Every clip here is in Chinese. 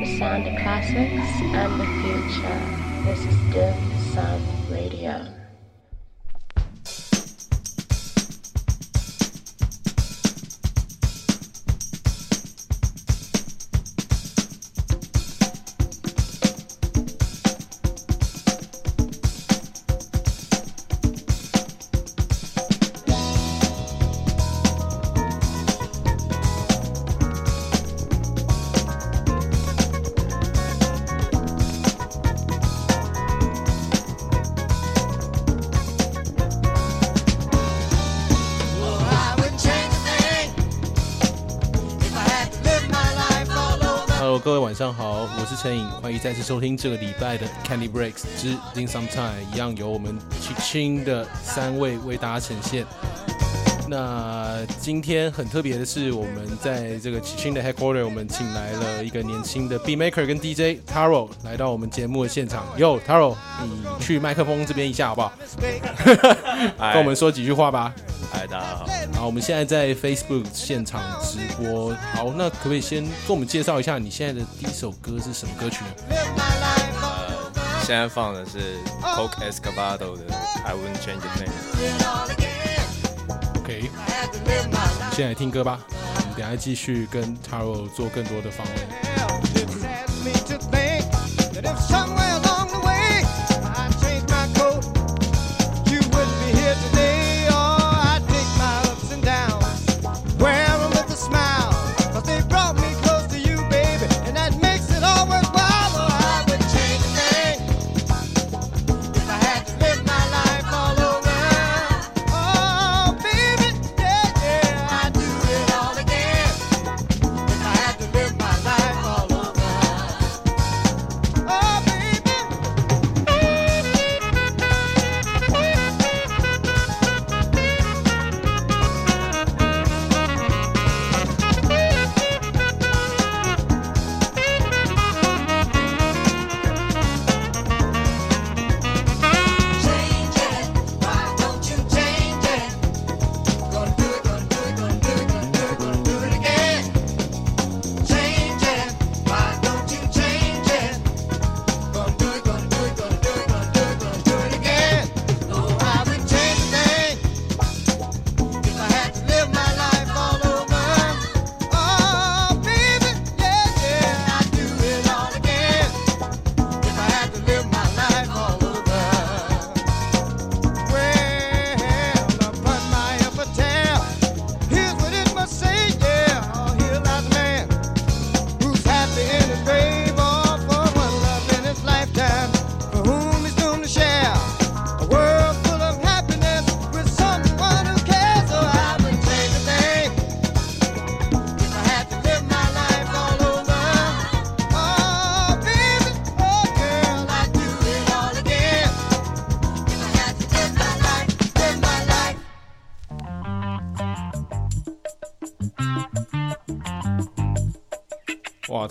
the sound of classics and the future. This is Dim Sum Radio. 陈颖，欢迎再次收听这个礼拜的 Candy Breaks 之 In Some Time，一样由我们 Ching 的三位为大家呈现。那今天很特别的是，我们在这个齐青的 Headquarter，我们请来了一个年轻的 B Maker 跟 DJ Taro 来到我们节目的现场。Yo Taro，你去麦克风这边一下好不好？跟我们说几句话吧。嗨，大家好。好，我们现在在 Facebook 现场直播。好，那可不可以先跟我们介绍一下你现在的第一首歌是什么歌曲呢？呃，现在放的是 Coke Escovado 的 I Wouldn't Change a Thing。OK，先来听歌吧。我们等下继续跟 Taro 做更多的访问。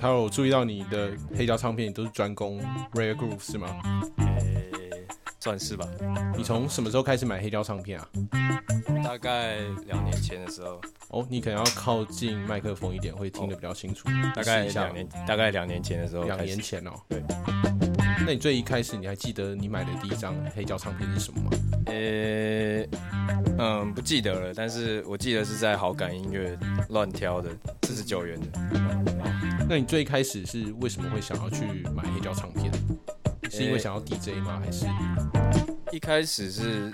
他有注意到你的黑胶唱片都是专攻 Rare Groove 是吗？呃，算是吧。你从什么时候开始买黑胶唱片啊？大概两年前的时候。哦，你可能要靠近麦克风一点，会听得比较清楚。大概两年，大概两年前的时候。两年前哦。对。那你最一开始你还记得你买的第一张黑胶唱片是什么吗？呃，嗯，不记得了，但是我记得是在好感音乐乱挑的，四十九元的。那你最开始是为什么会想要去买黑胶唱片？是因为想要 DJ 吗？还是一开始是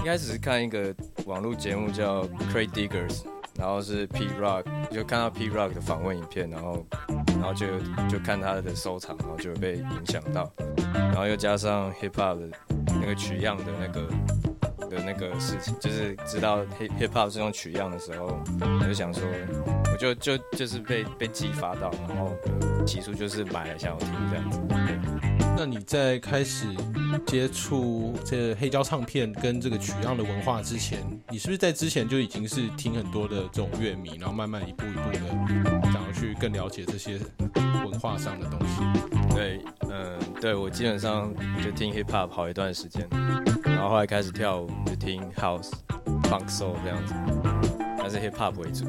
一开始是看一个网络节目叫 Cray Diggers，然后是 P Rock，就看到 P Rock 的访问影片，然后然后就就看他的收藏，然后就被影响到，然后又加上 Hip Hop 的那个取样的那个的那个事情，就是知道 Hip Hip Hop 是用取样的时候，我就想说。就就就是被被激发到，然后起初就是买来想要听这样子。那你在开始接触这黑胶唱片跟这个取样的文化之前，你是不是在之前就已经是听很多的这种乐迷，然后慢慢一步一步的想要去更了解这些文化上的东西？对，嗯，对我基本上就听 hip hop 好一段时间，然后后来开始跳舞就听 house、funk、soul 这样子，还是 hip hop 为主。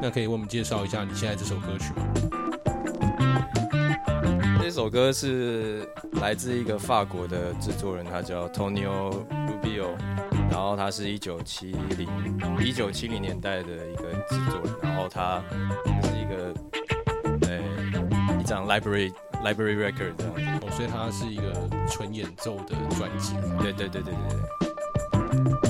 那那可以为我们介绍一下你现在这首歌曲吗？这首歌是来自一个法国的制作人，他叫 Tonio Rubio，然后他是一九七零一九七零年代的一个制作人，然后他是一个呃一张 library library record 这样子，哦，所以他是一个纯演奏的专辑。对对对对对对。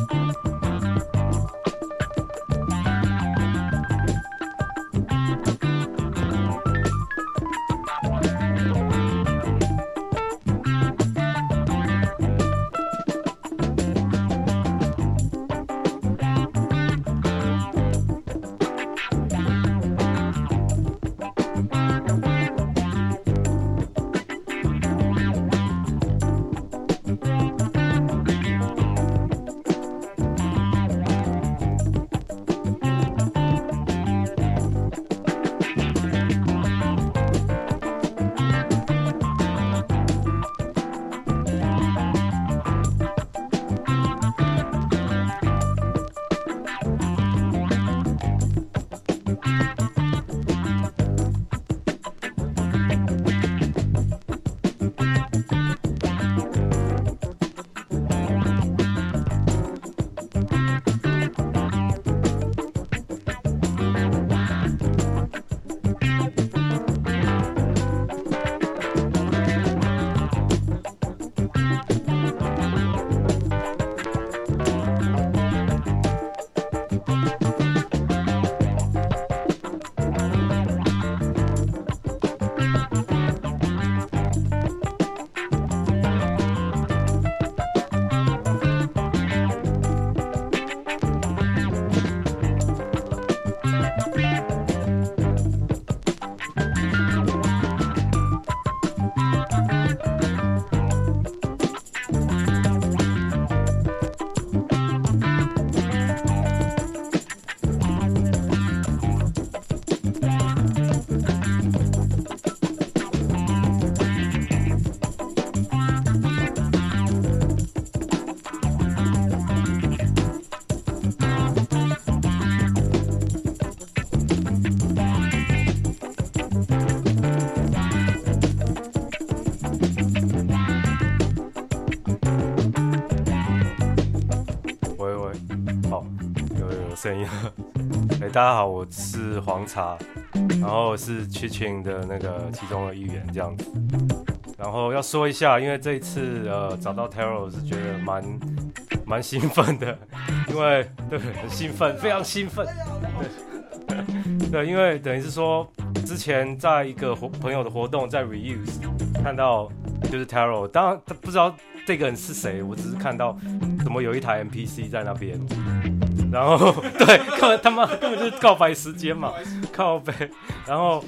声音。哎、大家好，我是黄茶，然后是 Chichin 的那个其中的一员这样子。然后要说一下，因为这一次呃找到 Taro 是觉得蛮蛮兴奋的，因为对很兴奋，非常兴奋。对 对，因为等于是说之前在一个活朋友的活动在 Reuse 看到就是 Taro，当然他不知道这个人是谁，我只是看到怎么有一台 NPC 在那边。然后 对，根本他妈根本就是告白时间嘛，靠背。然后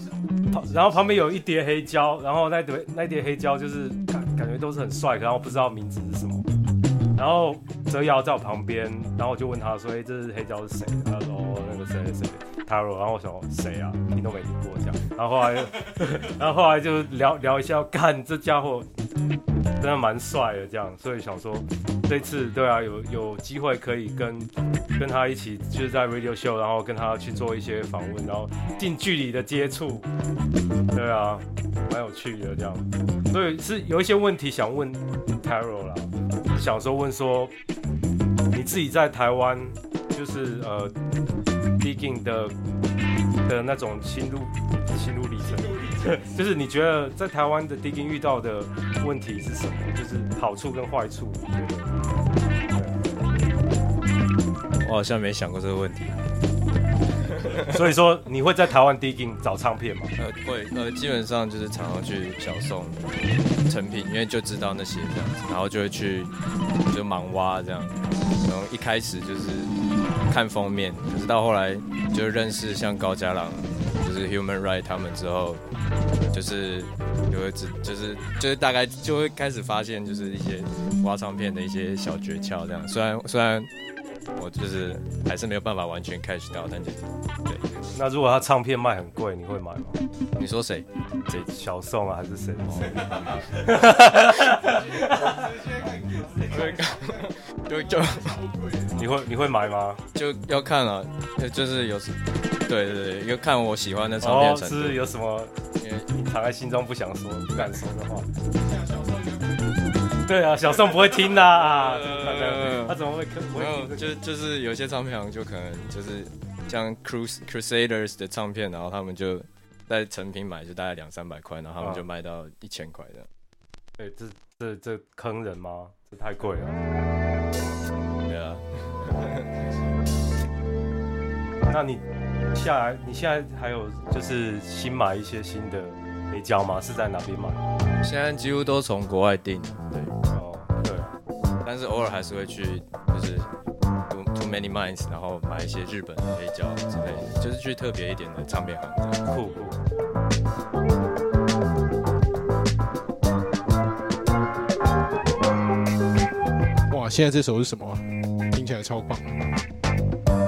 旁然后旁边有一叠黑胶，然后那叠那叠黑胶就是感感觉都是很帅，然后不知道名字是什么。然后泽瑶在我旁边，然后我就问他说：“哎、这是黑胶是谁？”他说：“，那个谁谁谁，Taro。”然后我想谁啊？听都没听过这样。然后后来，然后后来就聊聊一下，干这家伙真的蛮帅的这样，所以想说这次对啊，有有机会可以跟跟他一起，就是在 radio show，然后跟他去做一些访问，然后近距离的接触，对啊，蛮有趣的这样。所以是有一些问题想问 Taro 啦，小时候问说你自己在台湾就是呃 digging 的的那种心路心路历程，就是你觉得在台湾的 digging 遇到的问题是什么？就是好处跟坏处，我好像没想过这个问题。所以说你会在台湾 digging 找唱片吗？呃，会，呃，基本上就是常常去小送成品，因为就知道那些这样子，然后就会去就盲挖这样，然后一开始就是看封面，可是到后来就认识像高家朗，就是 Human Right 他们之后，就是就会知，就是就是大概就会开始发现，就是一些挖唱片的一些小诀窍这样，虽然虽然。我就是还是没有办法完全 catch 到，但就是对。那如果他唱片卖很贵，你会买吗？你说谁？谁小宋啊，还是谁？就就你会你会买吗？就要看了，呃就是有时对对对，要看我喜欢的唱片哦，程度。是有什么藏在心中不想说、不敢说的话？对啊，小宋不会听的啊，他怎么会不没有，会听这个？就就是有些唱片行就可能就是像 Crus Crusaders 的唱片，然后他们就在成品买就大概两三百块，然后他们啊就卖到一千块的。对，这这这坑人吗？这太贵了。对啊，那你下来，你现在还有就是新买一些新的黑胶吗？是在哪边买？现在几乎都从国外订，对，哦，对，但是偶尔还是会去就是 Too Too Many Minds，然后买一些日本的黑胶之类的，就是去特别一点的唱片行这样。酷酷。哇，现在这首是什么啊？听起来超棒。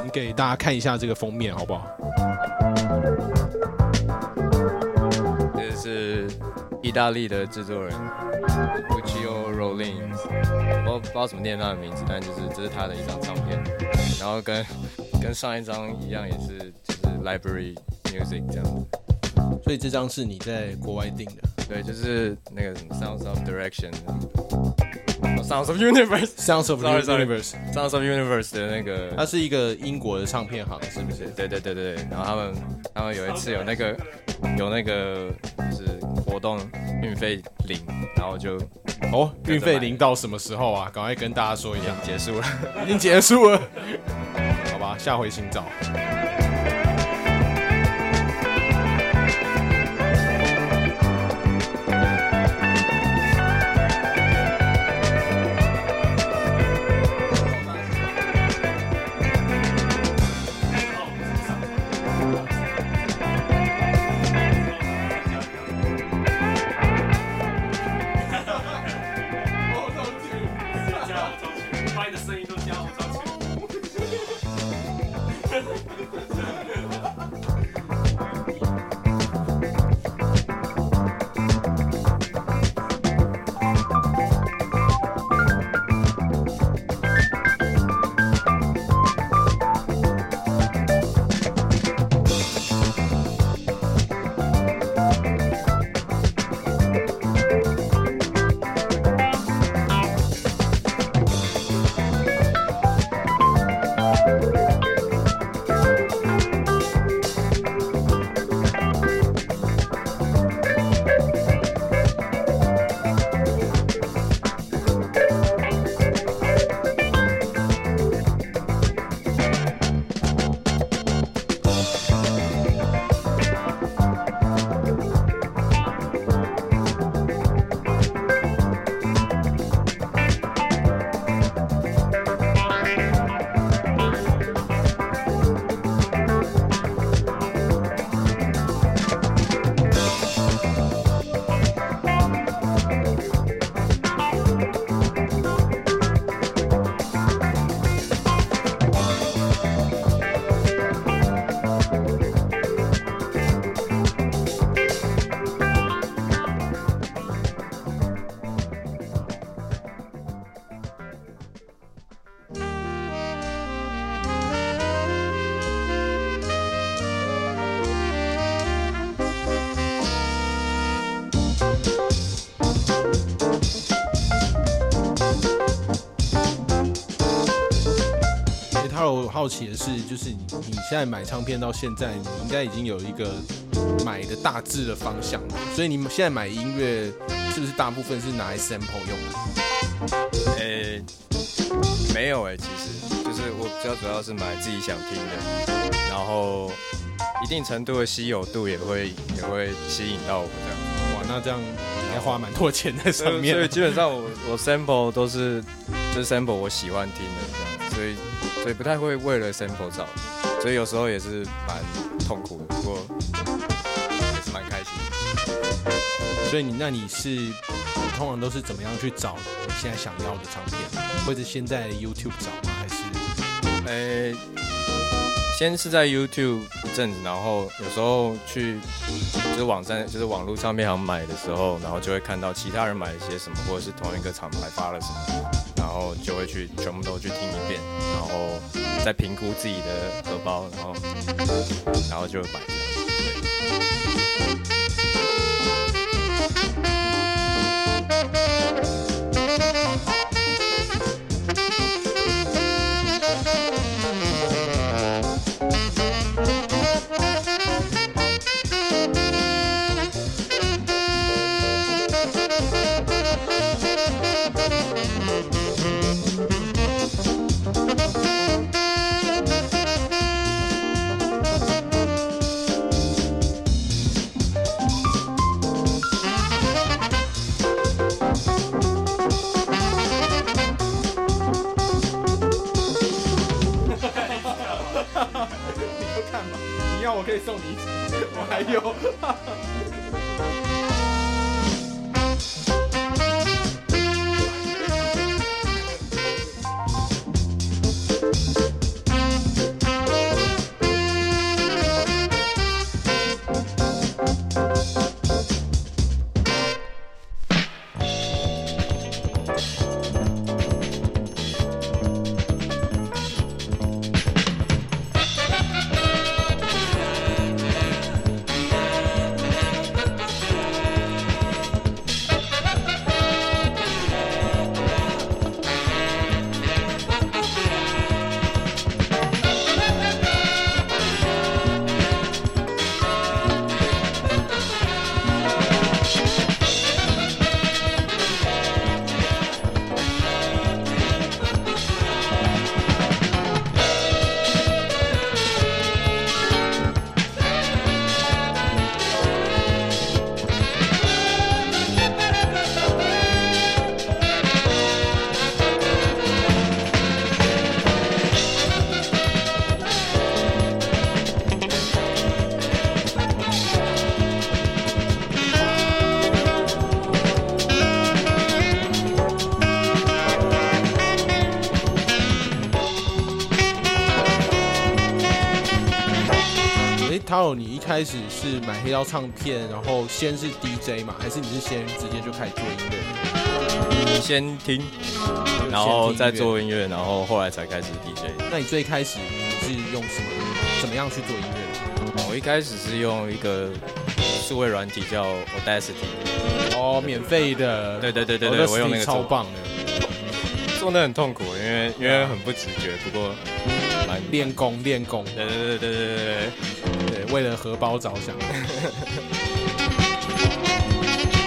你给大家看一下这个封面好不好？意大利的制作人 Lucio Rollins，我不知道怎么念他的名字，但就是这是他的一张唱片，然后跟跟上一张一样，也是就是 Library Music 这样子。所以这张是你在国外订的对，就是那个 Sounds of of Universe，，Sounds of Sorry, sorry. Universe。Sounds of Universe 的那个，它是一个英国的唱片行，是不是？对对对对，然后他们他们有一次有那个有那个就是活动运费零，然后就哦，运费零到什么时候啊？赶快跟大家说一下，结束了。已经结束了。好吧，下回请找。好奇的是，就是你你现在买唱片到现在，你应该已经有一个买的大致的方向了。所以你们现在买音乐是不是大部分是拿来 sample 用的？诶、没有诶、其实就是我比较主要是买自己想听的，然后一定程度的稀有度也会也会吸引到我这样。哇，那这样应该花蛮多钱在上面所以。基本上我我 sample 都是就是 sample 我喜欢听的这样，所以所以不太会为了 sample 找，所以有时候也是蛮痛苦的，不过也是蛮开心的。所以你那你是你通常都是怎么样去找你现在想要的唱片？或者先在 YouTube 找吗？还是诶、先是在 YouTube 一阵子，然后有时候去就是网站，就是网络唱片行买的时候，然后就会看到其他人买了些什么，或者是同一个厂牌发了什么，后就会去全部都去听一遍，然后再评估自己的荷包，然后然后就买支，，Taro，你一开始是买黑胶唱片，然后先是 DJ 嘛，还是你是先直接就开始做音乐？先听，然后再做音乐，然后后来才开始 DJ。那你最开始你是用什么怎么样去做音乐？的？我一开始是用一个数位软体叫 Audacity，哦，免费的，对对对对哦对，我用那个，超棒的，做的很痛苦，因为因为很不直觉，不过蛮练功练功，对对对对对对对，对，为了荷包着想。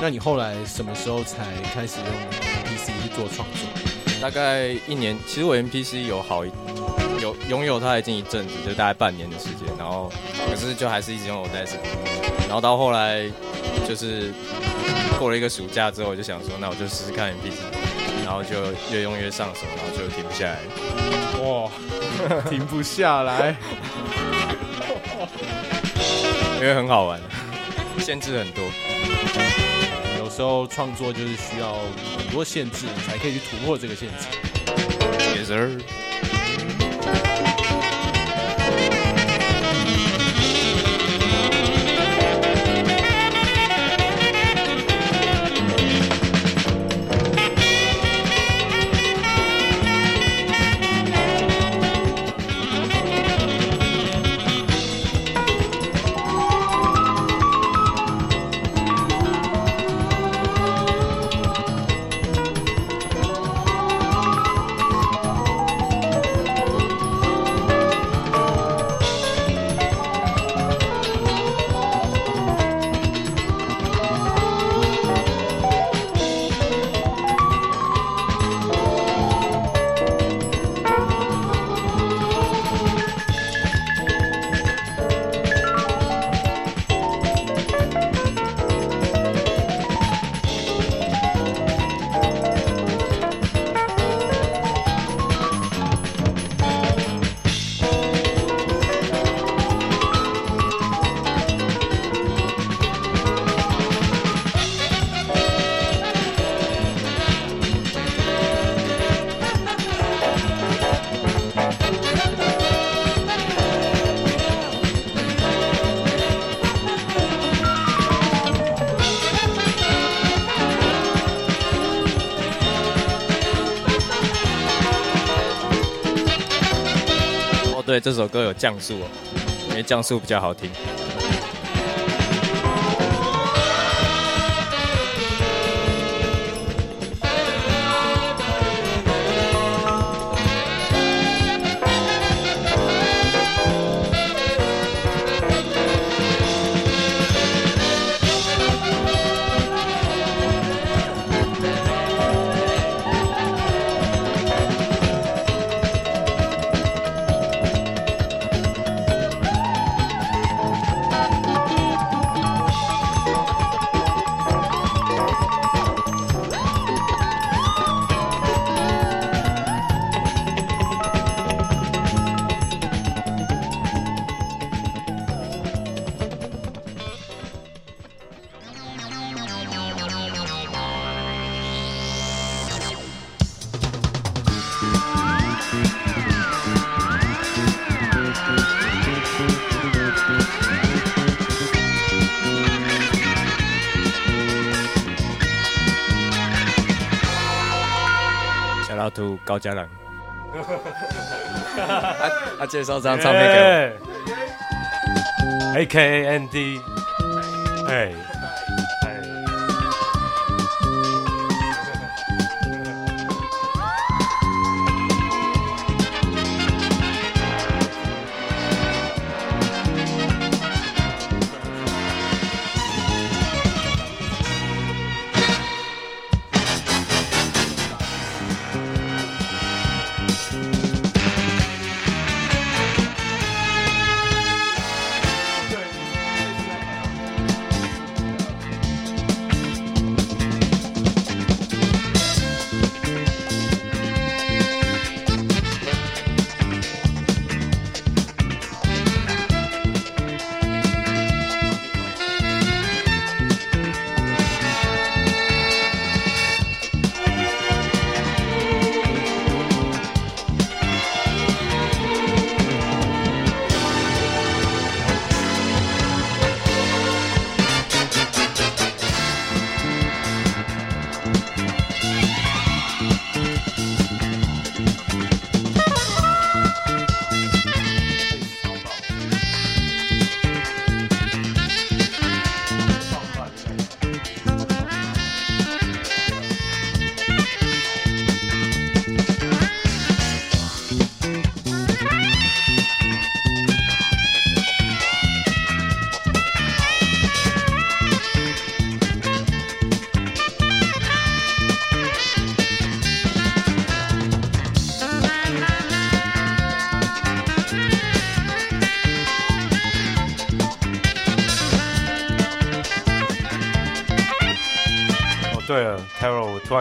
那你后来什么时候才开始用 PC 去做创作？大概一年，其实我 MPC 有好一有拥有它已经一阵子，就大概半年的时间，然后可是就还是一直用 Audacity，然后到后来就是过了一个暑假之后，我就想说，那我就试试看 MPC，然后就越用越上手，然后就停不下来。哇，停不下来。因为很好玩，限制很多。有时候创作就是需要很多限制，才可以去突破这个限制。Yes sir。这首歌有降速哦，因为降速比较好听。家人，他他介绍这张唱片给我，A K A N D，哎哎，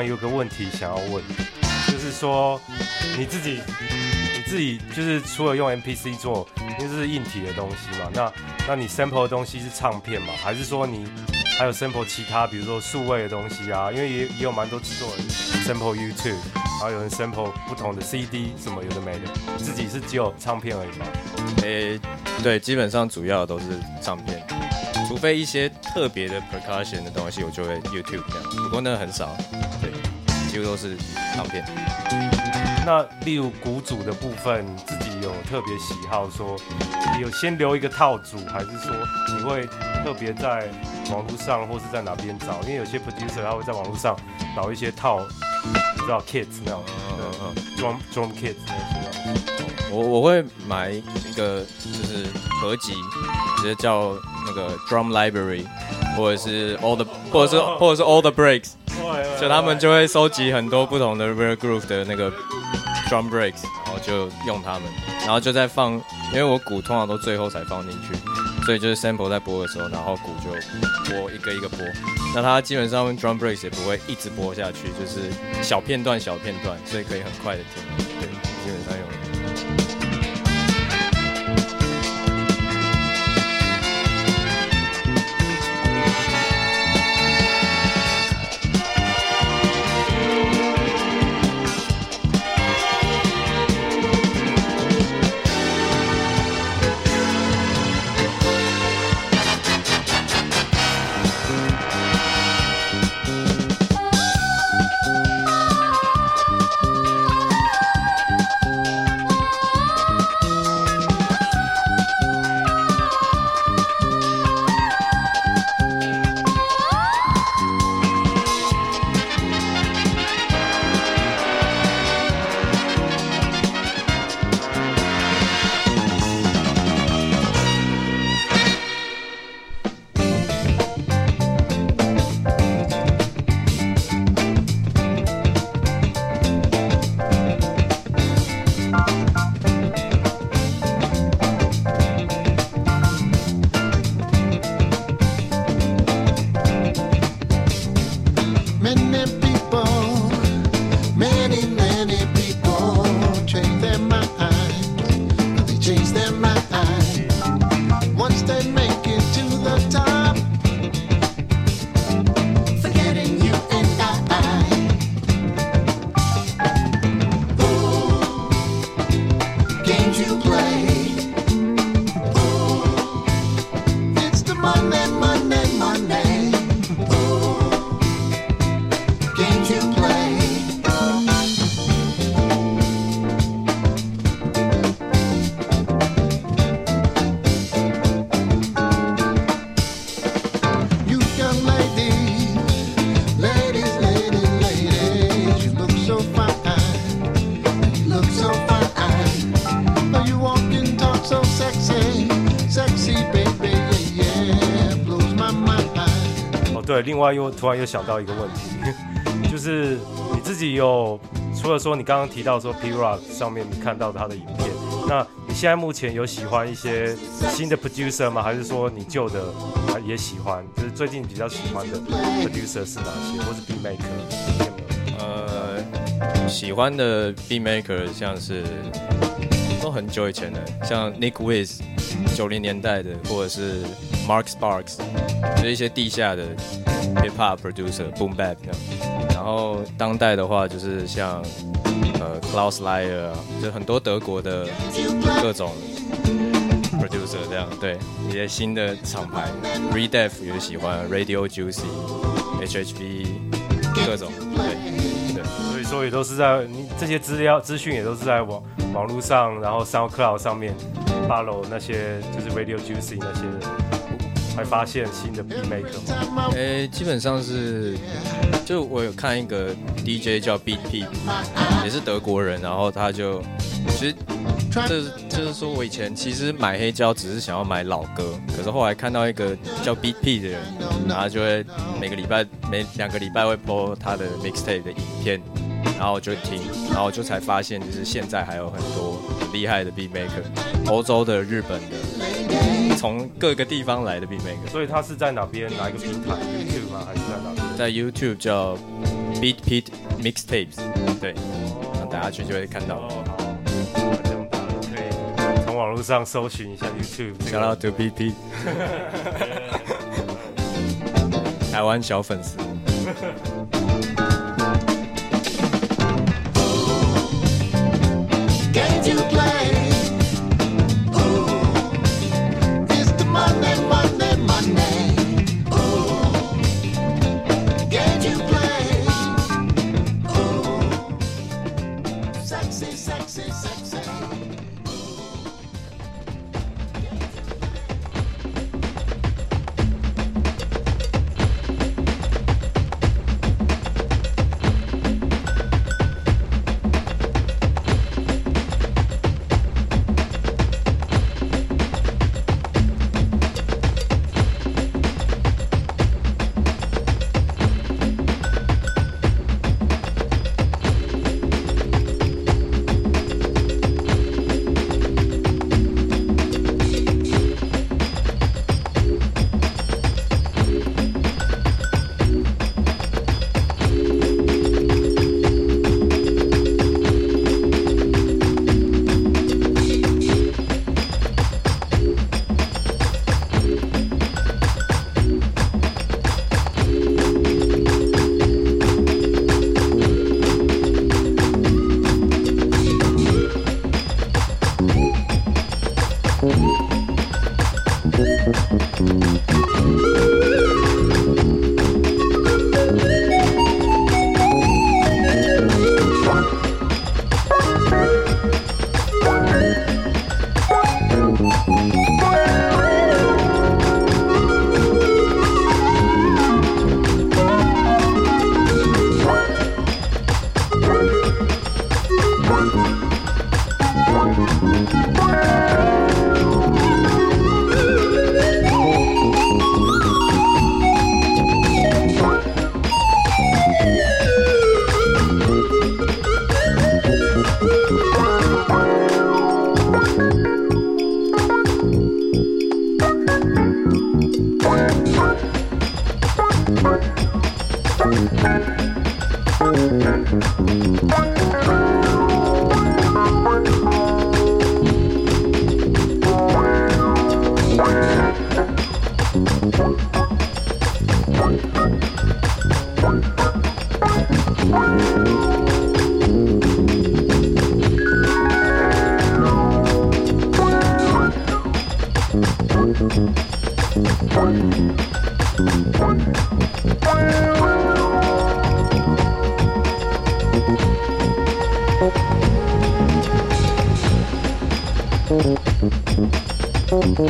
有个问题想要问，就是说你自己你自己就是除了用 MPC 做，因为这是硬体的东西嘛，那那你 sample 的东西是唱片嘛，还是说你还有 sample 其他，比如说数位的东西啊？因为也也有蛮多制作人 sample YouTube，然后有人 sample 不同的 CD 什么有的没的，自己是只有唱片而已嘛？诶、对，基本上主要都是唱片，除非一些特别的 percussion 的东西，我就会 YouTube 这样，不过那很少，几乎都是唱片。那例如鼓组的部分，自己有特别喜好说，有先留一个套组，还是说你会特别在网络上或是在哪边找？因为有些 producer 他会在网络上找一些套，你知道 kits 那种，嗯嗯对，drum drum kits 那些。我我会买一个就是合集，直接叫那个 Drum Library，或者是 All the，或者是或者是 All the Breaks，就他们就会收集很多不同的 Rare Groove 的那个 Drum Breaks，然后就用它们，然后就再放，因为我鼓通常都最后才放进去，所以就是 sample 在播的时候，然后鼓就播一个一个播，那它基本上 Drum Breaks 也不会一直播下去，就是小片段小片段，所以可以很快的听，对，基本上有。另外又突然又想到一个问题，就是你自己有除了说你刚刚提到说 P Rock 上面你看到他的影片，那你现在目前有喜欢一些新的 producer 吗？还是说你旧的也喜欢？就是最近比较喜欢的 producer 是哪些，或是 B-Maker？呃，喜欢的 B-Maker 像是都很久以前的，像 Nick Wiz 九零年代的，或者是 Mark Sparks，就是一些地下的 hip hop producer boom bap 这样。然后当代的话，就是像呃 Klaus Layer 啊，就很多德国的各种 producer 这样。对，一些新的厂牌，Redef 也喜欢，Radio Juicy、HHV 各种，对对。所以说也都是在你这些资料资讯也都是在网网络上，然后 SoundCloud 上面 follow 那些就是 Radio Juicy 那些才发现新的 beat maker 吗？诶、基本上是，就我有看一个 DJ 叫 BP，也是德国人，然后他就，其实这就是说我以前其实买黑胶只是想要买老歌，可是后来看到一个叫 BP 的人，然后就会每个礼拜每两个礼拜会播他的 mixtape 的影片，然后就听，然后就才发现就是现在还有很多很厉害的 beat maker，欧洲的、日本的，从各个地方来的 beat maker。所以他是在哪边哪一个平台 YouTube 吗？还是在哪边？在 YouTube 叫 Beat Pete Mixtapes，对，让大家去就会看到。哦，好，那这样大家都可以从网络上搜寻一下 YouTube 这 Shout 个 out to Beat Pete，台湾小粉丝。刚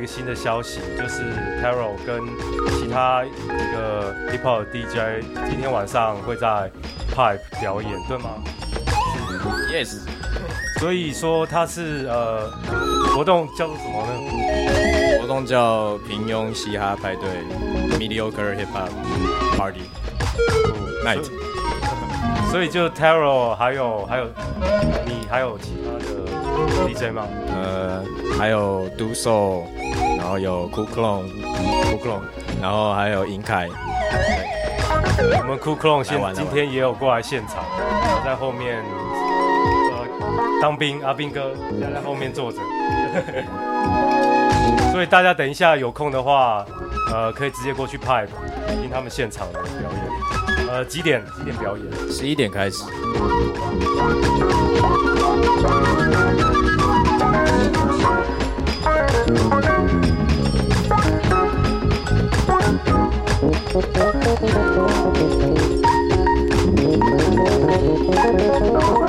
一个新的消息，就是 Taro 跟其他一个 hip hop DJ 今天晚上会在 Pipe 表演，对吗？Yes，所以说他是呃活动叫做什么呢？活动叫平庸嘻哈派对 （Mediocre Hip Hop Party Night）。所以就 Taro 还有还有你还有其他的 DJ 吗？呃，还有 Do So，然然后有酷克隆，酷克隆，然后还有尹凯，我们酷克隆现今天也有过来现场，然后在后面，当兵阿兵哥现在在后面坐着，所以大家等一下有空的话，呃，可以直接过去拍，听他们现场的表演，呃，几点？几点表演？十一点开始。Thank you.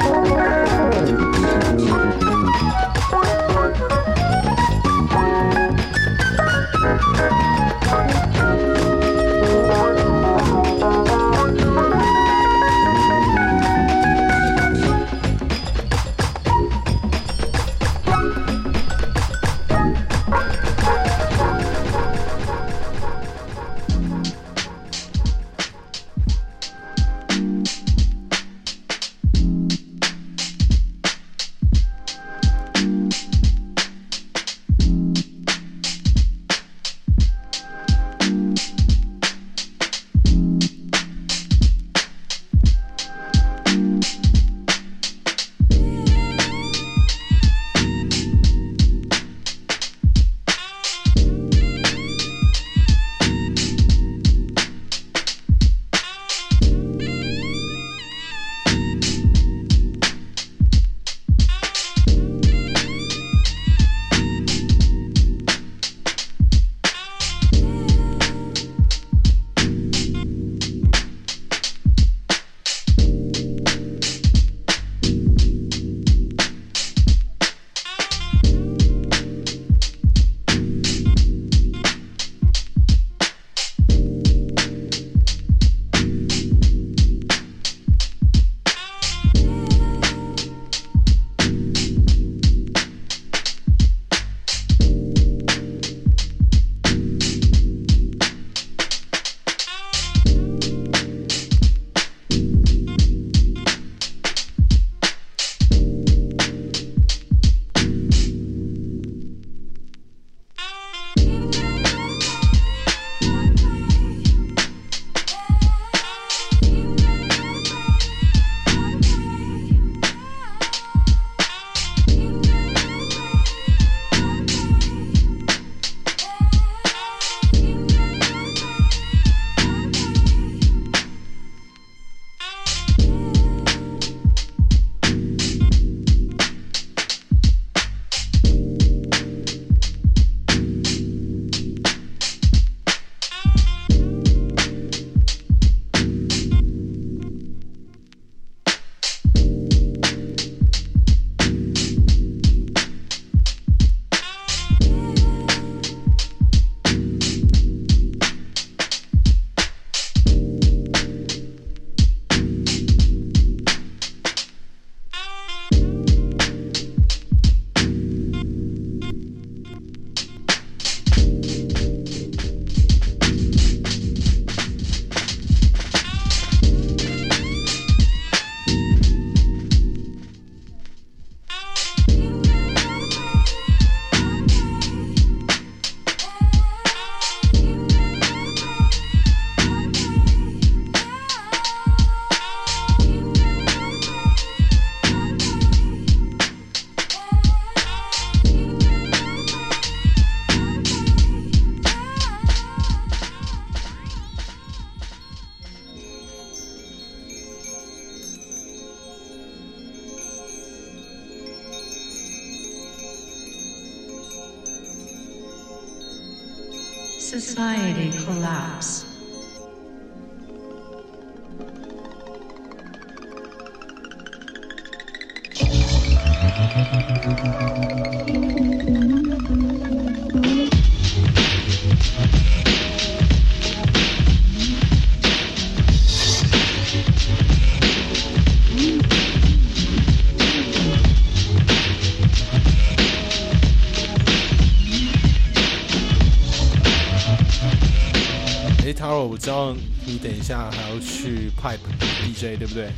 知道你等一下还要去 Pipe DJ，对不对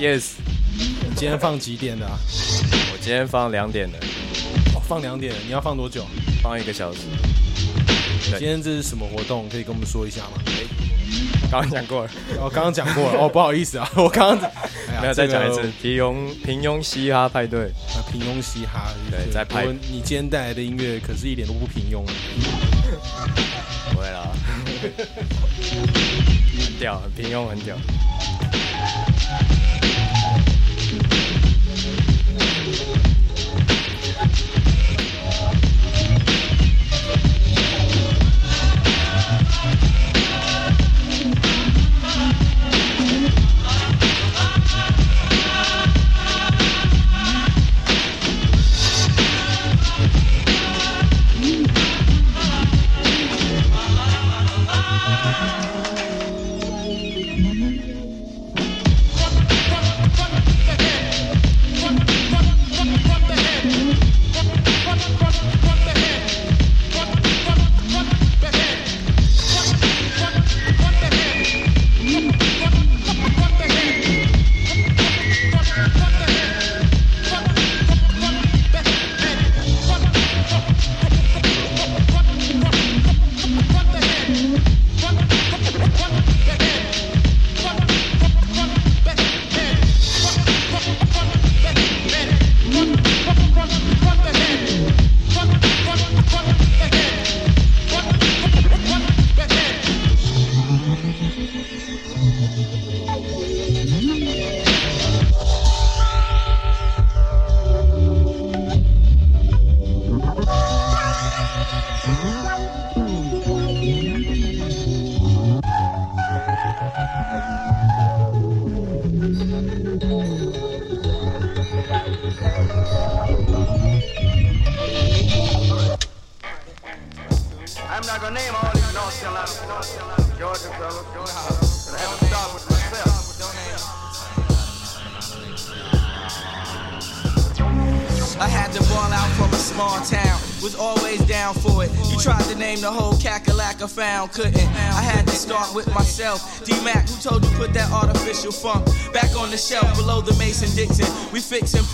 ？Yes，你今天放几点的啊？我今天放两点的，哦，放两点，你要放多久？放一个小时。今天这是什么活动？可以跟我们说一下吗？刚刚讲过了，我，刚刚讲过了，哦，不好意思啊，我刚刚、哎没有再讲一次。平庸平庸嘻哈派对，啊平庸嘻哈，对在拍你今天带来的音乐可是一点都不平庸啊。很屌，很平庸，很屌。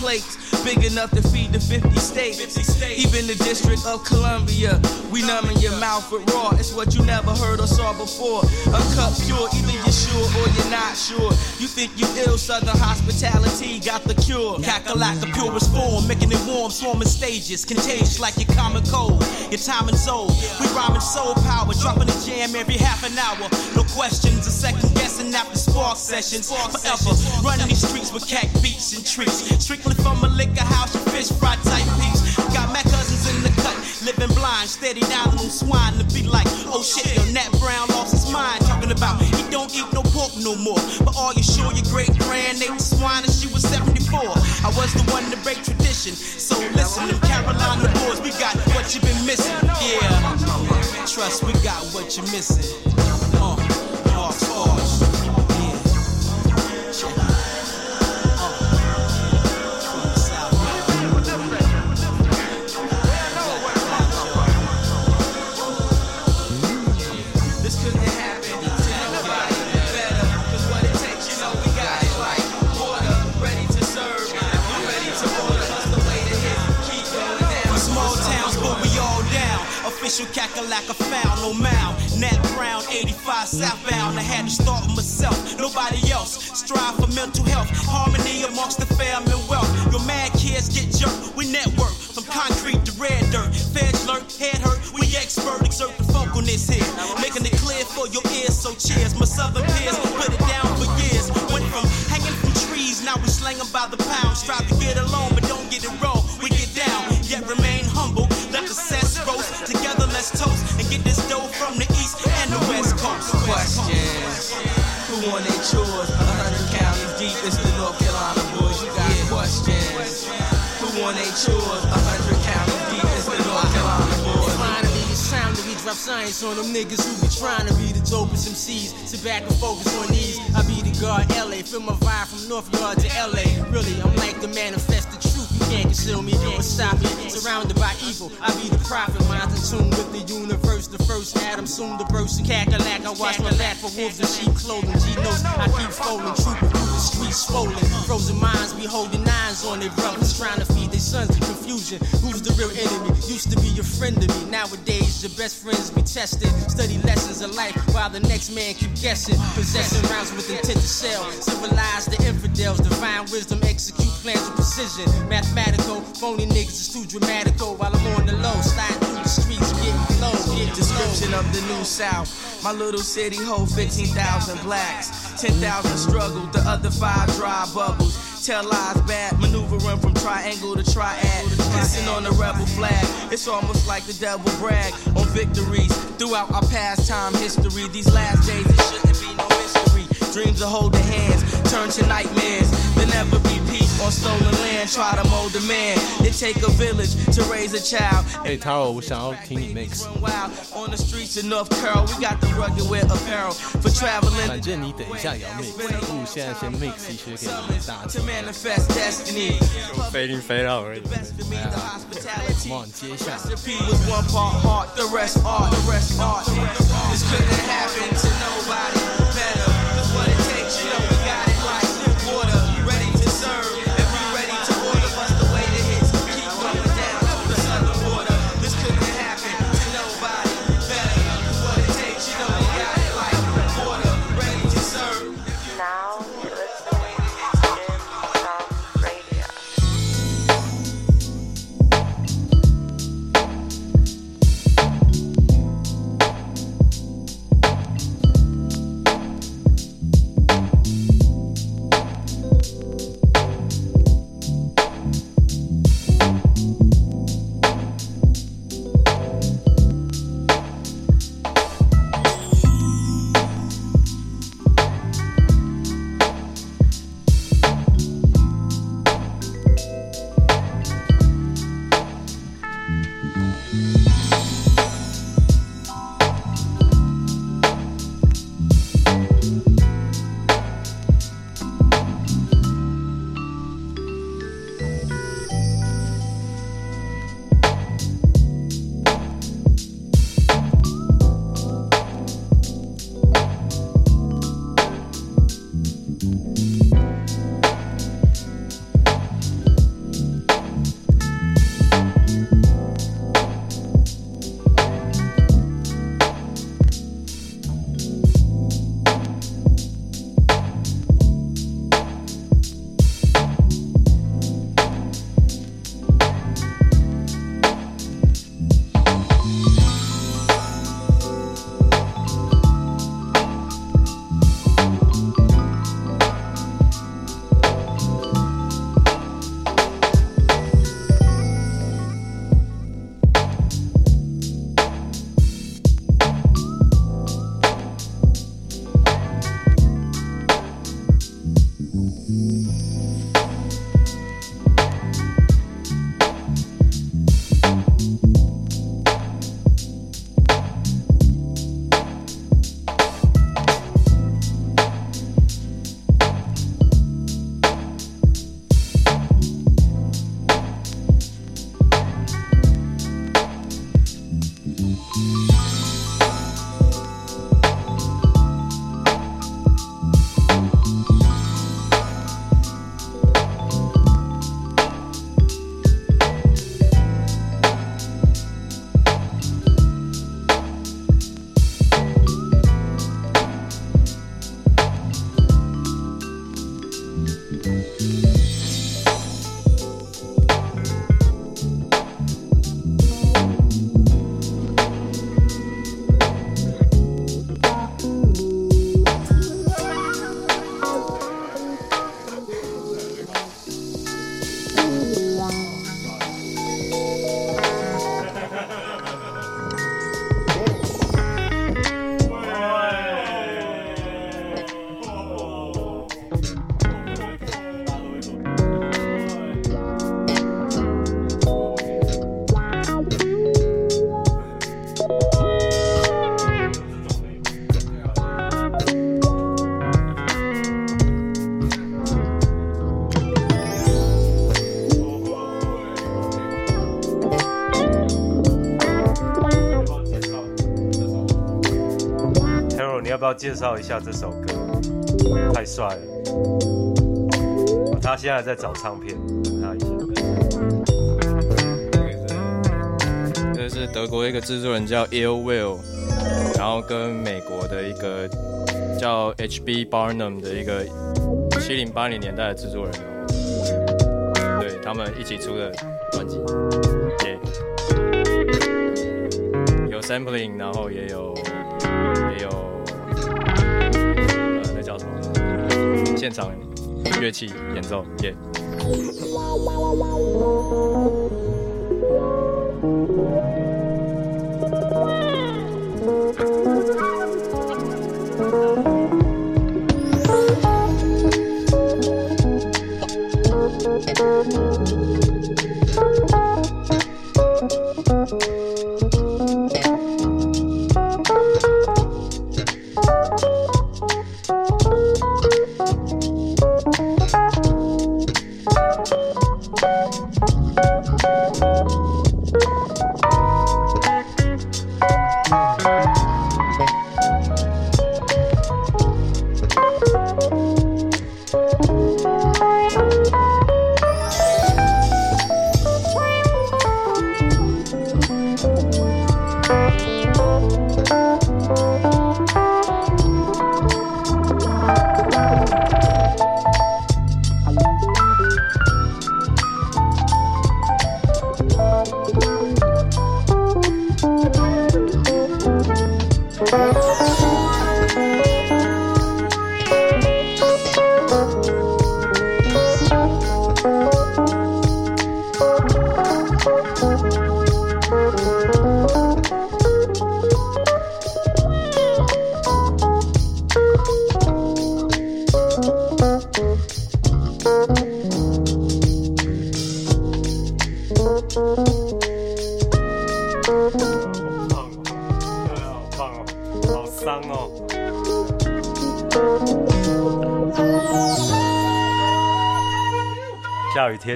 Plates big enough to feed the 50 states. Even the District of Columbia. We numbing your mouth with raw. It's what you never heard or saw before. A cup pure, either you're sure or you're not sure. You think you ill, Southern hospitality got the cure. Cackalack, the purest form, making it warm, swarming stages, contagious like your common cold. Your time and soul, we rhyming soul power, dropping a jam every half an hour. No questions, a second guessing after spark sessions. Forever running these streets with cat beats treats. Strictly from a liquor house, your fish fry type peeps. Got my cousins in the cut, living blind, steady down on swine to be like, oh shit, yo, Nat Brown lost his mind. Talking about he don't eat no pork no more. But are you sure your great grand ate the swine and she was 74? I was the one to break tradition. So listen, them Carolina boys, we got what you been missing. Yeah, trust we got what you're missing. Uh. Who's the real enemy? Used to be your friend to me. Nowadays, your best friends be tested. Study lessons of life while the next man keep guessing. Possessing rounds with intent to sell. Civilize the infidels, divine wisdom, execute plans with precision. Mathematical, phony niggas is too dramatical. Oh, while I'm on the low, sliding through the streets, getting low. Getting Description of the new South. My little city hold 15,000 blacks. 10,000 struggle, the other five dry bubbles. Tell lies bad, maneuvering from triangle to triad. Pissing on the rebel flag. It's almost like the devil brag on victories throughout our past time history. These last days, it shouldn't be no mystery. Dreams of holding hands turn to nightmares. There never be on stolen land. Try to mold a man. It take a village to raise a child. Hey Taro，我想要听你 mix。 Run wild on the streets of North Carol. We got the rugged wear apparel for traveling. 反正你等一下也要 mix，不如现在先 mix 一些给你们大家 To 听。 manifest destiny. 飞进飞到而已。 Best for me, the hospitality. Come on，接一下。 Recipe was one part heart, the rest art, the rest art. This couldn't happen to nobody 要介绍一下这首歌？太帅了！他现在在找唱片，等他一下。这是德国一个制作人叫 Ill Will，然后跟美国的一个叫 H.B. Barnum 的一个七零八零年代的制作人，对他们一起出的专辑，有 sampling，然后也有也有现场乐器演奏，耶、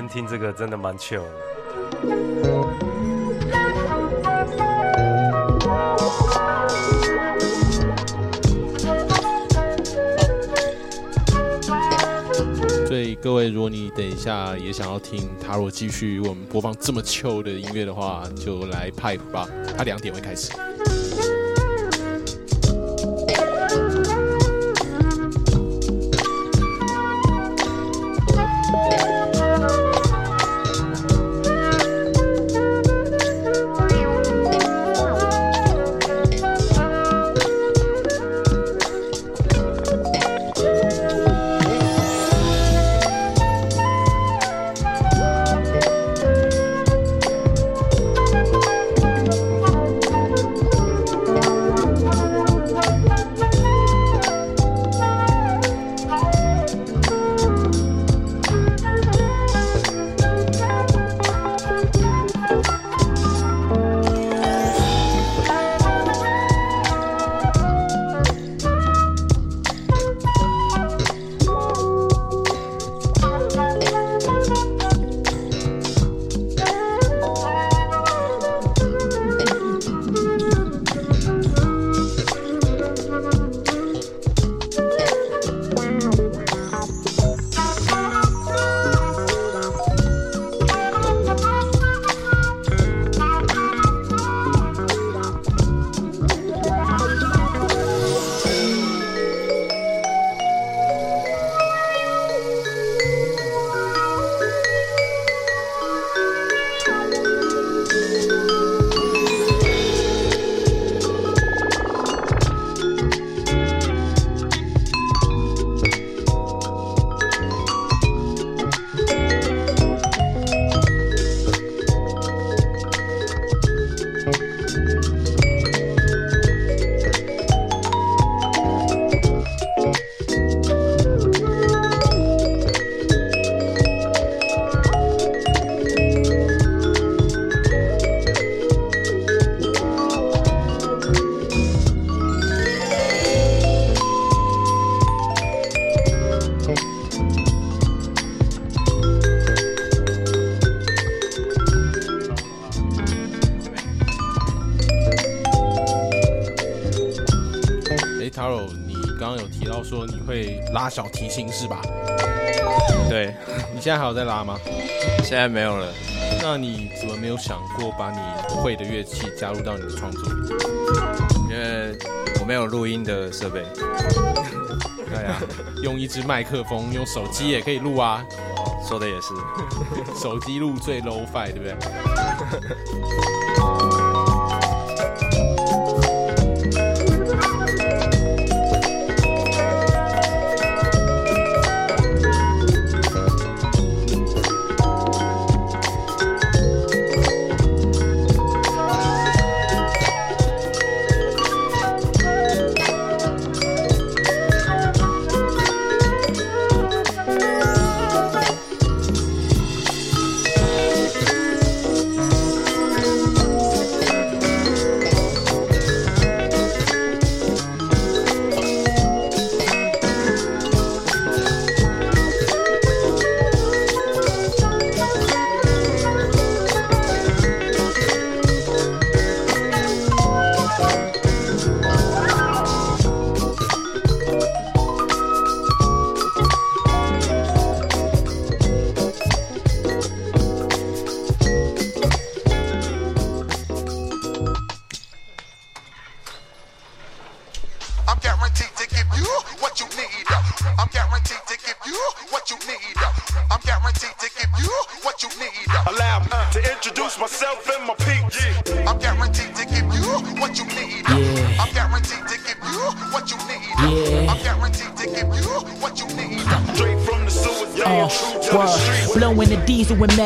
听这个真的蛮 chill 的。所以各位，如果你等一下也想要听塔罗继续为我们播放这么 chill 的音乐的话，就来 pipe 吧，它两点会开始。拉小提琴是吧？对，你现在还有在拉吗？现在没有了。那你怎么没有想过把你会的乐器加入到你的创作里？因为我没有录音的设备。对啊，用一支麦克风，用手机也可以录啊。说的也是，手机录最 low fi，对不对？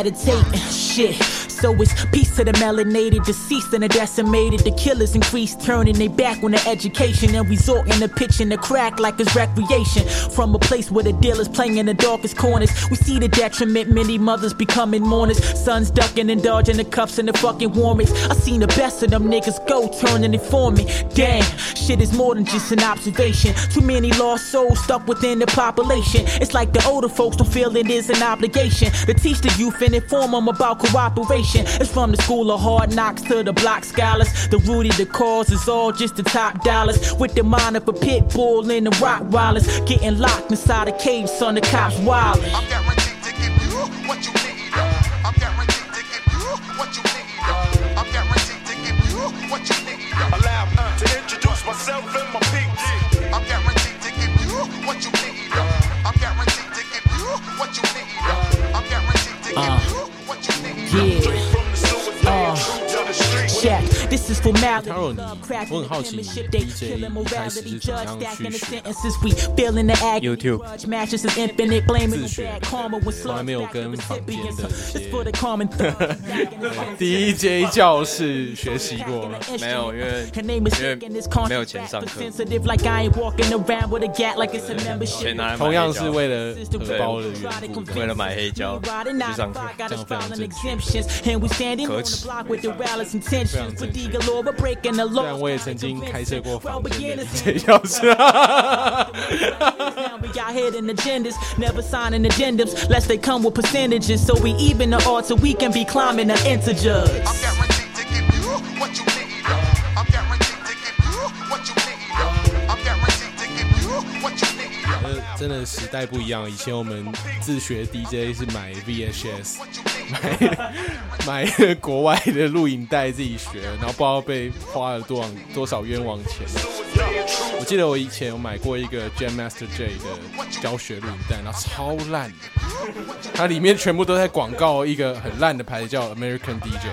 Meditating. Shit. So it's peace to the melanated, deceased and the decimated. The killers increase, turning their back on the education and resorting to pitching the crack like it's recreation. From a place where the dealers playing in the darkest corners, we see the detriment. Many mothers becoming mourners, sons ducking and dodging the cuffs and the fucking warmings. I seen the best of them niggas go, turning it for me. Damn, shit is more than just an observation. Too many lost souls stuck within the population. It's like the older folks don't feel it is an obligation to teach the youth and inform them about cooperation. It's from the school of hard knocks to the block scholars. The Rudy, the cause is all just the top dollars. With the mind of a pit bull and the Rottweilers. Getting locked inside a cave, son, the cops wild. Is formality. Taro，你 Love 我 cracking 很 the 好奇 penmanship, they DJ killing 一开始 morality, 是怎么 judge 样 stacking the 去学 sentences. We feeling the ag. YouTube Grudge matches is infinite, blaming 自 the 学 bad karma when 从来没有 slugs back 跟 the 坊间的 recipients. 这 It's 些 for the common thug. DJ 教室学习过吗？没有，因为 Her name is 因为 Nick and this 没有 conscious 钱 back 上 for 课，sensitive like I ain't walking around with a gat like it's a 钱 membership. 拿来买同样是黑胶为了荷包的缘故，为了买黑胶去上课。这样非常正确。exemptions. And we standing on 可 the 耻 block with the rallies intentions. 非常正 With 确the galore, we're breaking the 虽 law. 然我也曾经开设过 Well 房间的 beginners DJ 教室， Now we got hidden agendas, never signing addendums, lest they come with percentages. So we even the odds so we can be climbing the integers. I'm guaranteed to give you what you need. I'm guaranteed to give you what you need. I'm guaranteed to give you what you need. 呃，真的时代不一样。以前我们自学 DJ 是买 VHS， 买 买国外的录影带自己学，然后不知道被花了多少多少冤枉钱。我记得我以前有买过一个 Jam Master J 的教学录影带，然后超烂，它里面全部都在广告一个很烂的牌子叫 American DJ，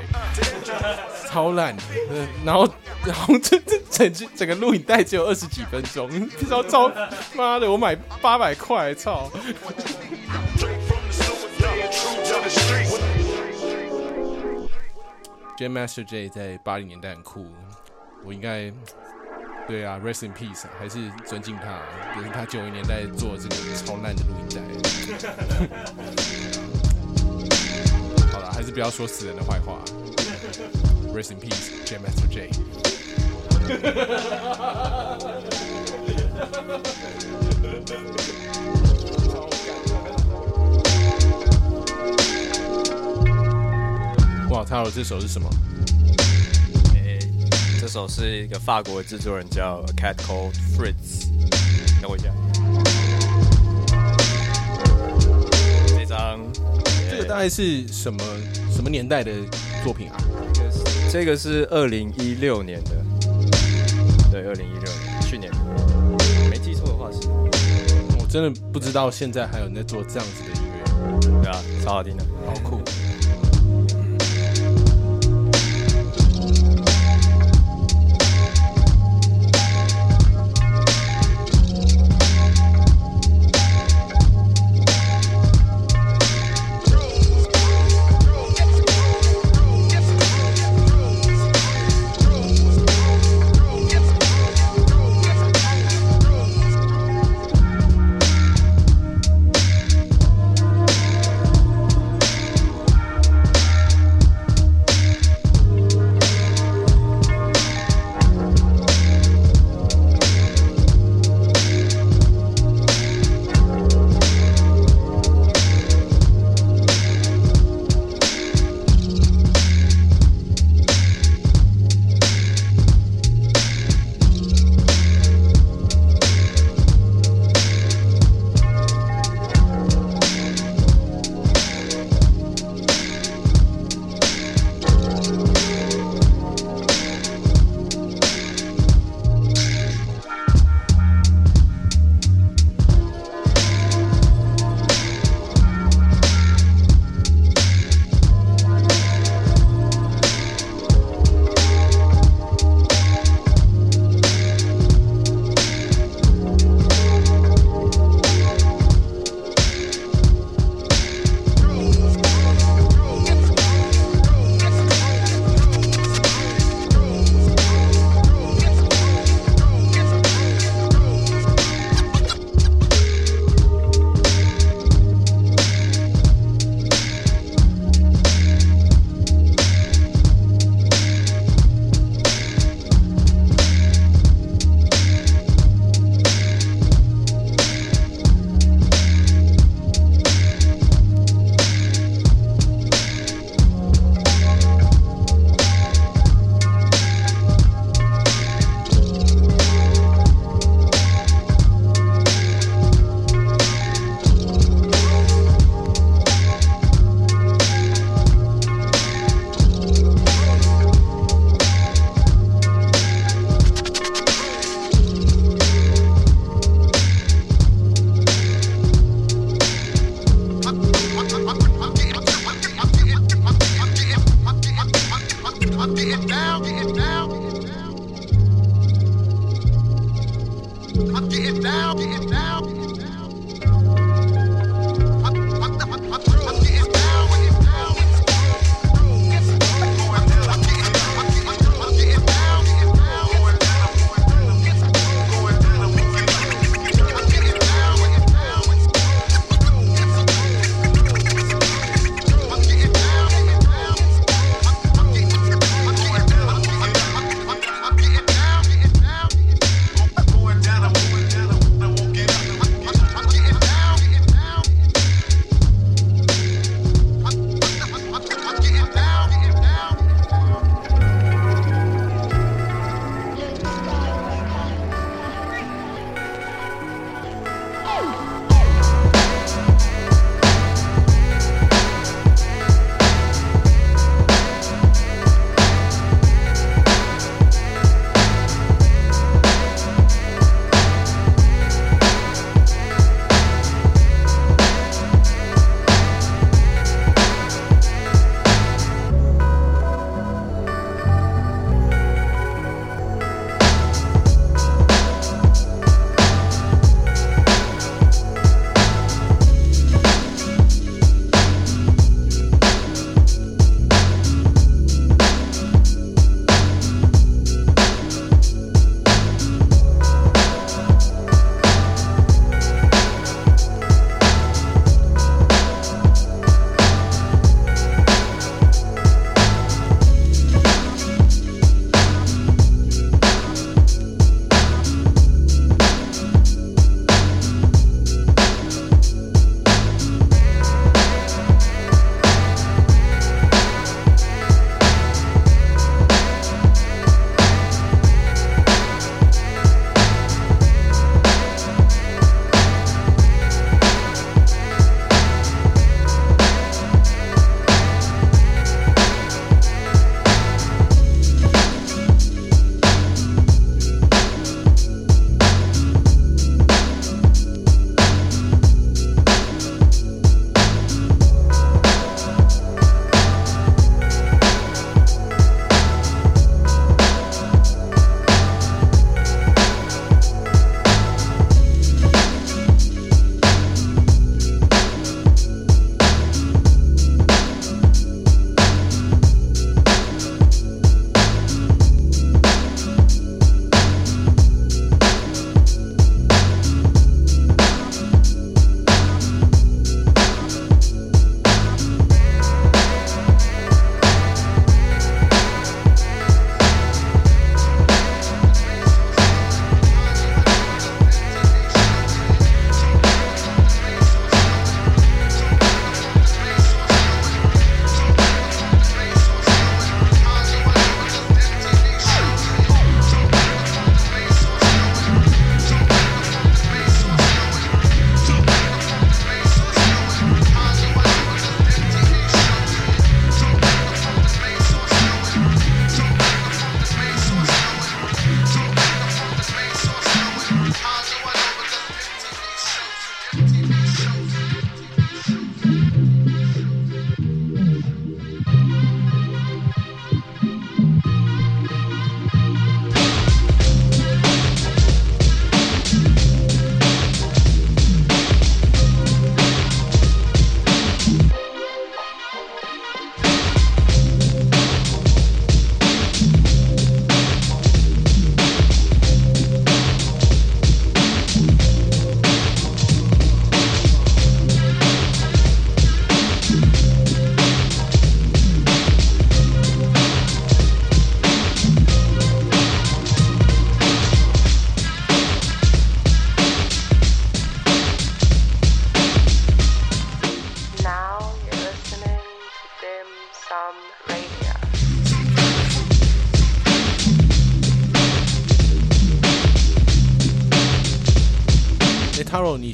超烂。然后 然后这这整整个录影带只有二十几分钟，不知道超妈的，我买八百块，操！J.M. Master J 在八零年代很酷，我应该对啊，Rest in Peace，还是尊敬他，就是他九零年代做这个超烂的录音带。好了，还是不要说死人的坏话。Rest in Peace，J.M. Master J。哇，Taro 这首是什么？这首是一个法国的制作人叫 A Cat Called Fritz。等我一下，这张这个大概是什么什么年代的作品啊？这个是二零一六年的，对，二零一六年，去年，没记错的话是，我真的不知道现在还有人在做这样子的音乐，对啊，超好听的，好酷。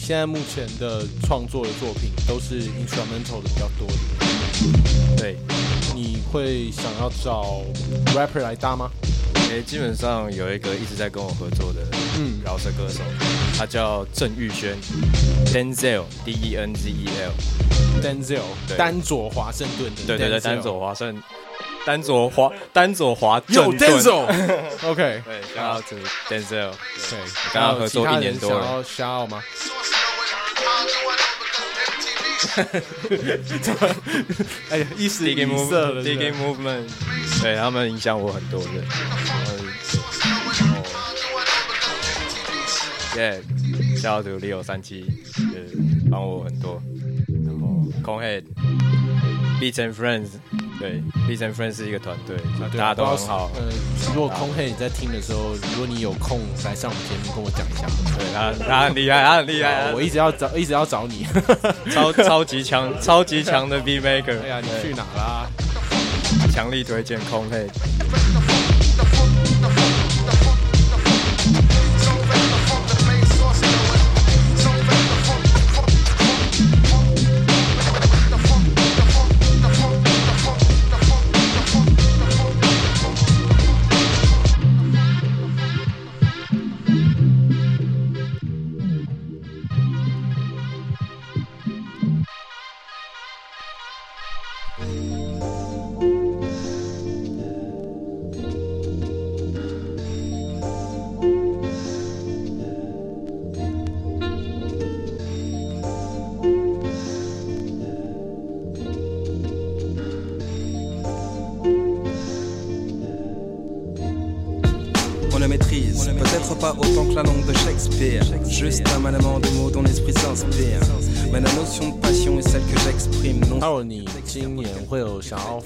现在目前的创作的作品都是 instrumental 的比较多的，对，你会想要找 rapper 来搭吗？诶、基本上有一个一直在跟我合作的嗯。饶舌歌手，他叫郑玉轩，Denzel，D E N Z E L，Denzel 对。丹佐华盛顿的，对对对，丹佐华盛，丹佐华，丹佐华有盛顿 Denzel，OK，对，然后是 Denzel，对，我跟他合作一年多了。想要 shout out 吗？哎呀，一时 D K 语塞了 Move，D K Movement，对他们影响我很多的。耶，下图 Leo 三七，就是帮我很多。然后 Conhead。Beats and Friends，对，Beats and Friends 是一个团队，对大家都很好。呃，如果空黑你在听的时候，如果你有空来上我们节目，跟我讲一下。对他，他很厉害，他很厉害。我一直要找，一直要找你。超超级强，超级强的 B Maker。哎呀，你去哪啦？强力推荐空黑。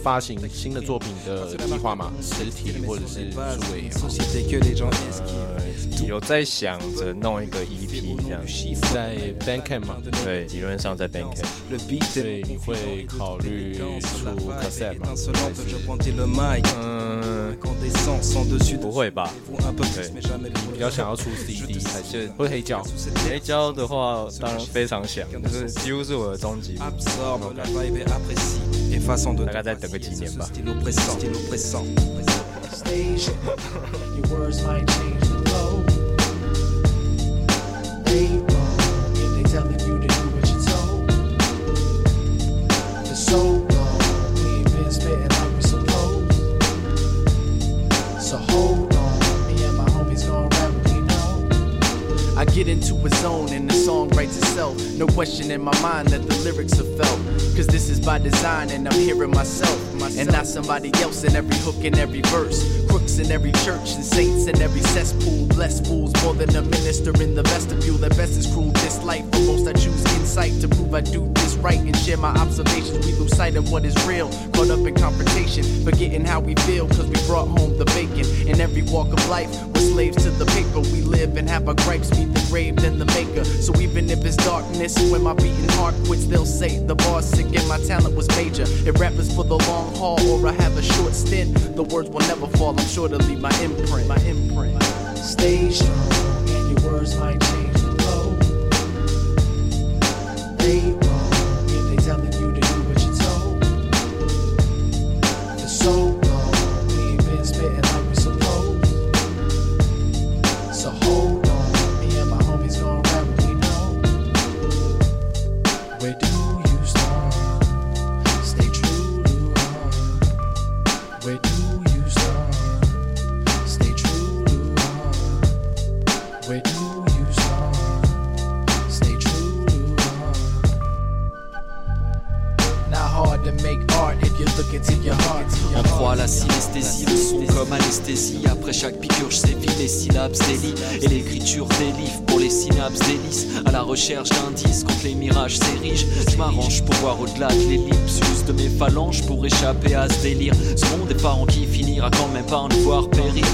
发行新的作品的计划吗？实体或者是数位也好、有在想着弄一个 EP 这样，在 bankcamp 吗？对，理论上在 bankcamp，。你会考虑出 cassette？不会吧对比较想要出 CD 还是会黑胶？黑胶的话，当然非常想，就是几乎是我的终极大概再等个几年吧。And the song writes itself. No question in my mind that the lyrics are felt. Cause this is by design and I'm hearing myself. And not somebody else in every hook and every verse. Crooks in every church and saints in every cesspool. Blessed fools more than a minister in the vestibule. At best is cruel this life. For most I choose insight to prove I do this right and share my observations. We lose sight of what is real. Caught up in confrontation, forgetting how we feel. Cause we brought home the bacon. In every walk of life, we're slaves to the paper. We live and have our gripes meet the grave than the maker. So even if it's darkness, when my beating heart quits, they'll say the bar's sick and my talent was major. If rappers for the long or I have a short stint, the words will never fall. I'm sure to leave my imprint. My imprint. Stay strong, your words might change the oh. flow. They pour échapper à ce délire. Ce monde est parent qui finira quand même par nous voir périr.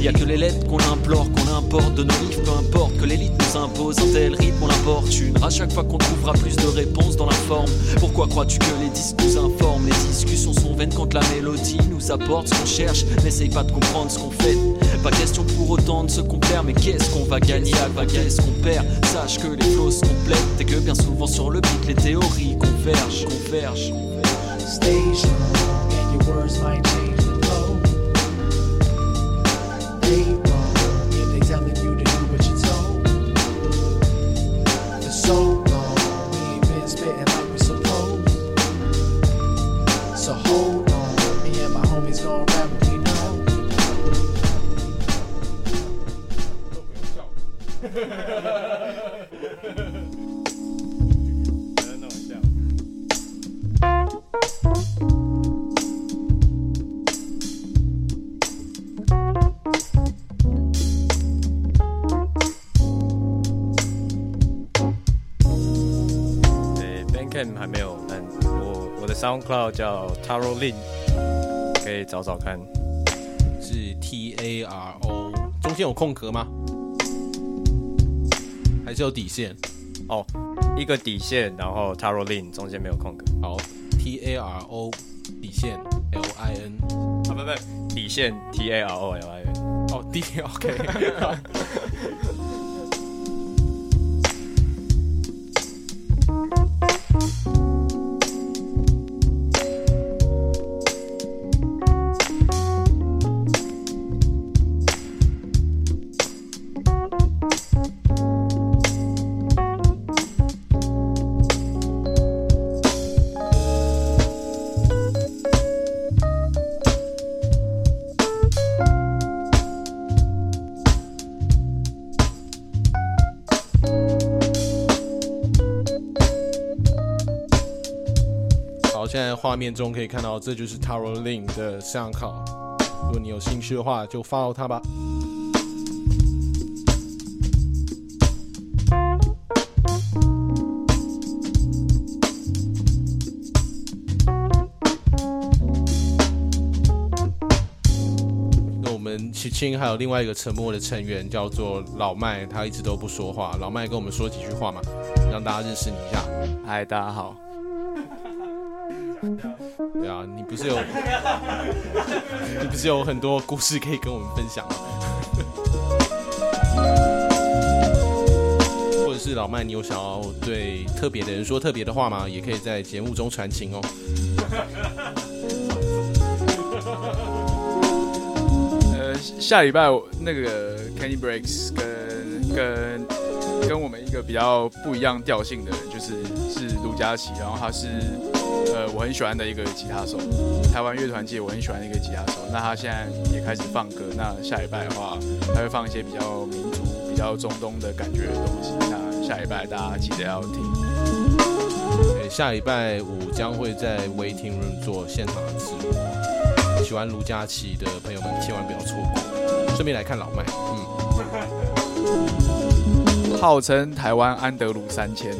Y a que les lettres qu'on implore, qu'on importe de nos livres, peu importe que l'élite nous impose un tel rythme, on. À chaque fois qu'on trouvera plus de réponses dans la forme, pourquoi crois-tu que les disques nous informent? Forme. Les discussions sont vaines quand la mélodie nous apporte ce qu'on cherche. N'essaye pas de comprendre ce qu'on fait. Pas question pour autant de se complaire, mais qu'est-ce qu'on va gagner à qu'est-ce qu'on perd? Sache que les flots se complètent et que bien souvent sur le beat, les théories convergent, convergent. Stay strong, and your words might change the flow. They wrong if they telling you to do what you're told. For so long, we ain't been spitting like we supposed. So hold on, me and my homies gon' rap what we know. SoundCloud 叫 Taro Lin，可以找找看。是 T A R O，中间有空格吗？还是有底线？哦，一个底线，然后 Taro Lin 中间没有空格。好，T A R O 底线 L I N 啊，不不，底线 T A R O L I N。哦，D OK。画面中可以看到，这就是 Taro Lin 的相考。如果你有兴趣的话，就 follow 他吧。那我们齐青还有另外一个沉默的成员叫做老麦，他一直都不说话。老麦跟我们说几句话嘛，让大家认识你一下。嗨，大家好。对啊，你不是有你不是有很多故事可以跟我们分享吗？或者是老麦，你有想要对特别的人说特别的话吗？也可以在节目中传情哦。呃，下礼拜那个 Kenny Breaks 跟跟跟我们一个比较不一样调性的人，就是是卢佳琪，然后他是呃我很喜欢的一个吉他手，台湾乐团界我很喜欢的一个吉他手。那他现在也开始放歌，那下礼拜的话，他会放一些比较民族、比较中东的感觉的东西。那下礼拜大家记得要听。对，下礼拜五将会在 Waiting Room 做现场的直播，喜欢卢佳琪的朋友们千万不要错过，顺便来看老麦。嗯，号称台湾安德鲁三千。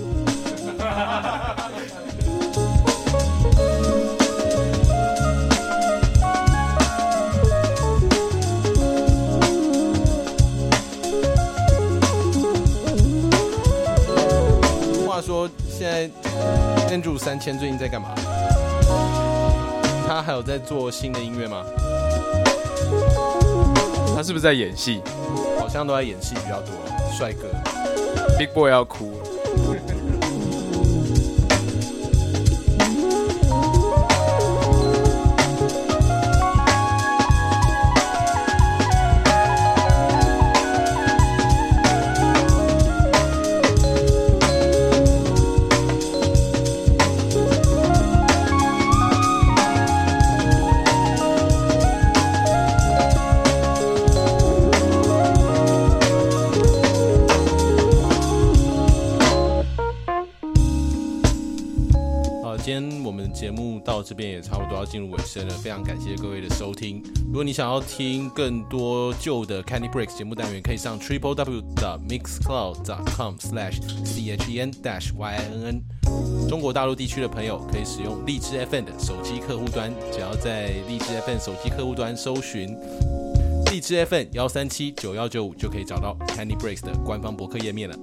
说，现在 Andrew 三千最近在干嘛？他还有在做新的音乐吗？他是不是在演戏？好像都在演戏比较多，帅哥。Big Boy 要哭了。到这边也差不多要进入尾声了，非常感谢各位的收听。如果你想要听更多旧的 Candy Breaks 节目单元，可以上 triple w 的 mixcloud. dot com slash c h e n dash y i n n。中国大陆地区的朋友可以使用荔枝 FM 的手机客户端，只要在荔枝 FM 手机客户端搜寻荔枝 FM 幺三七九幺九五，就可以找到 Candy Breaks 的官方博客页面了。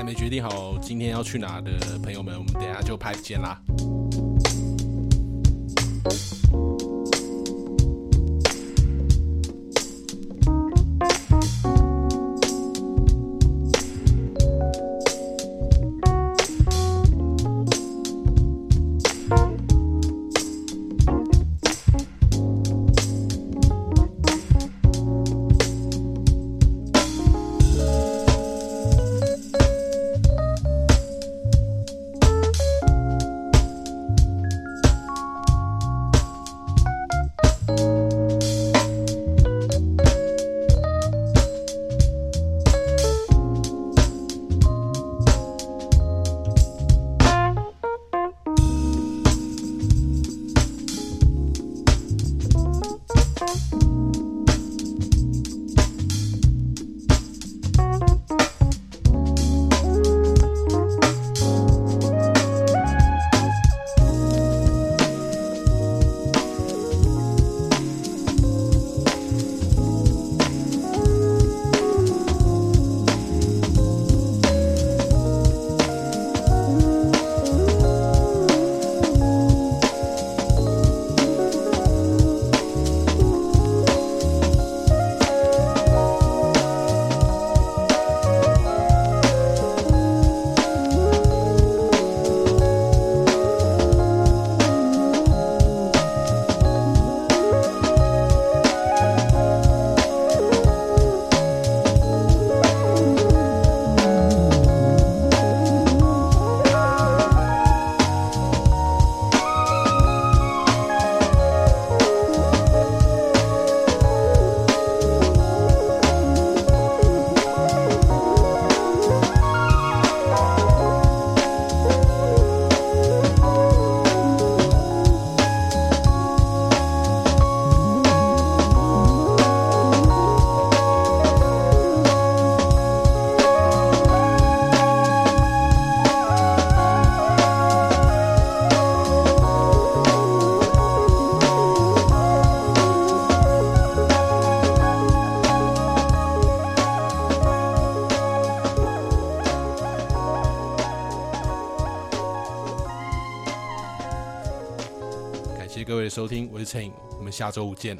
还没决定好今天要去哪的朋友们，我们等下就拍见啦。收听，我是陈颖，我们下周五见。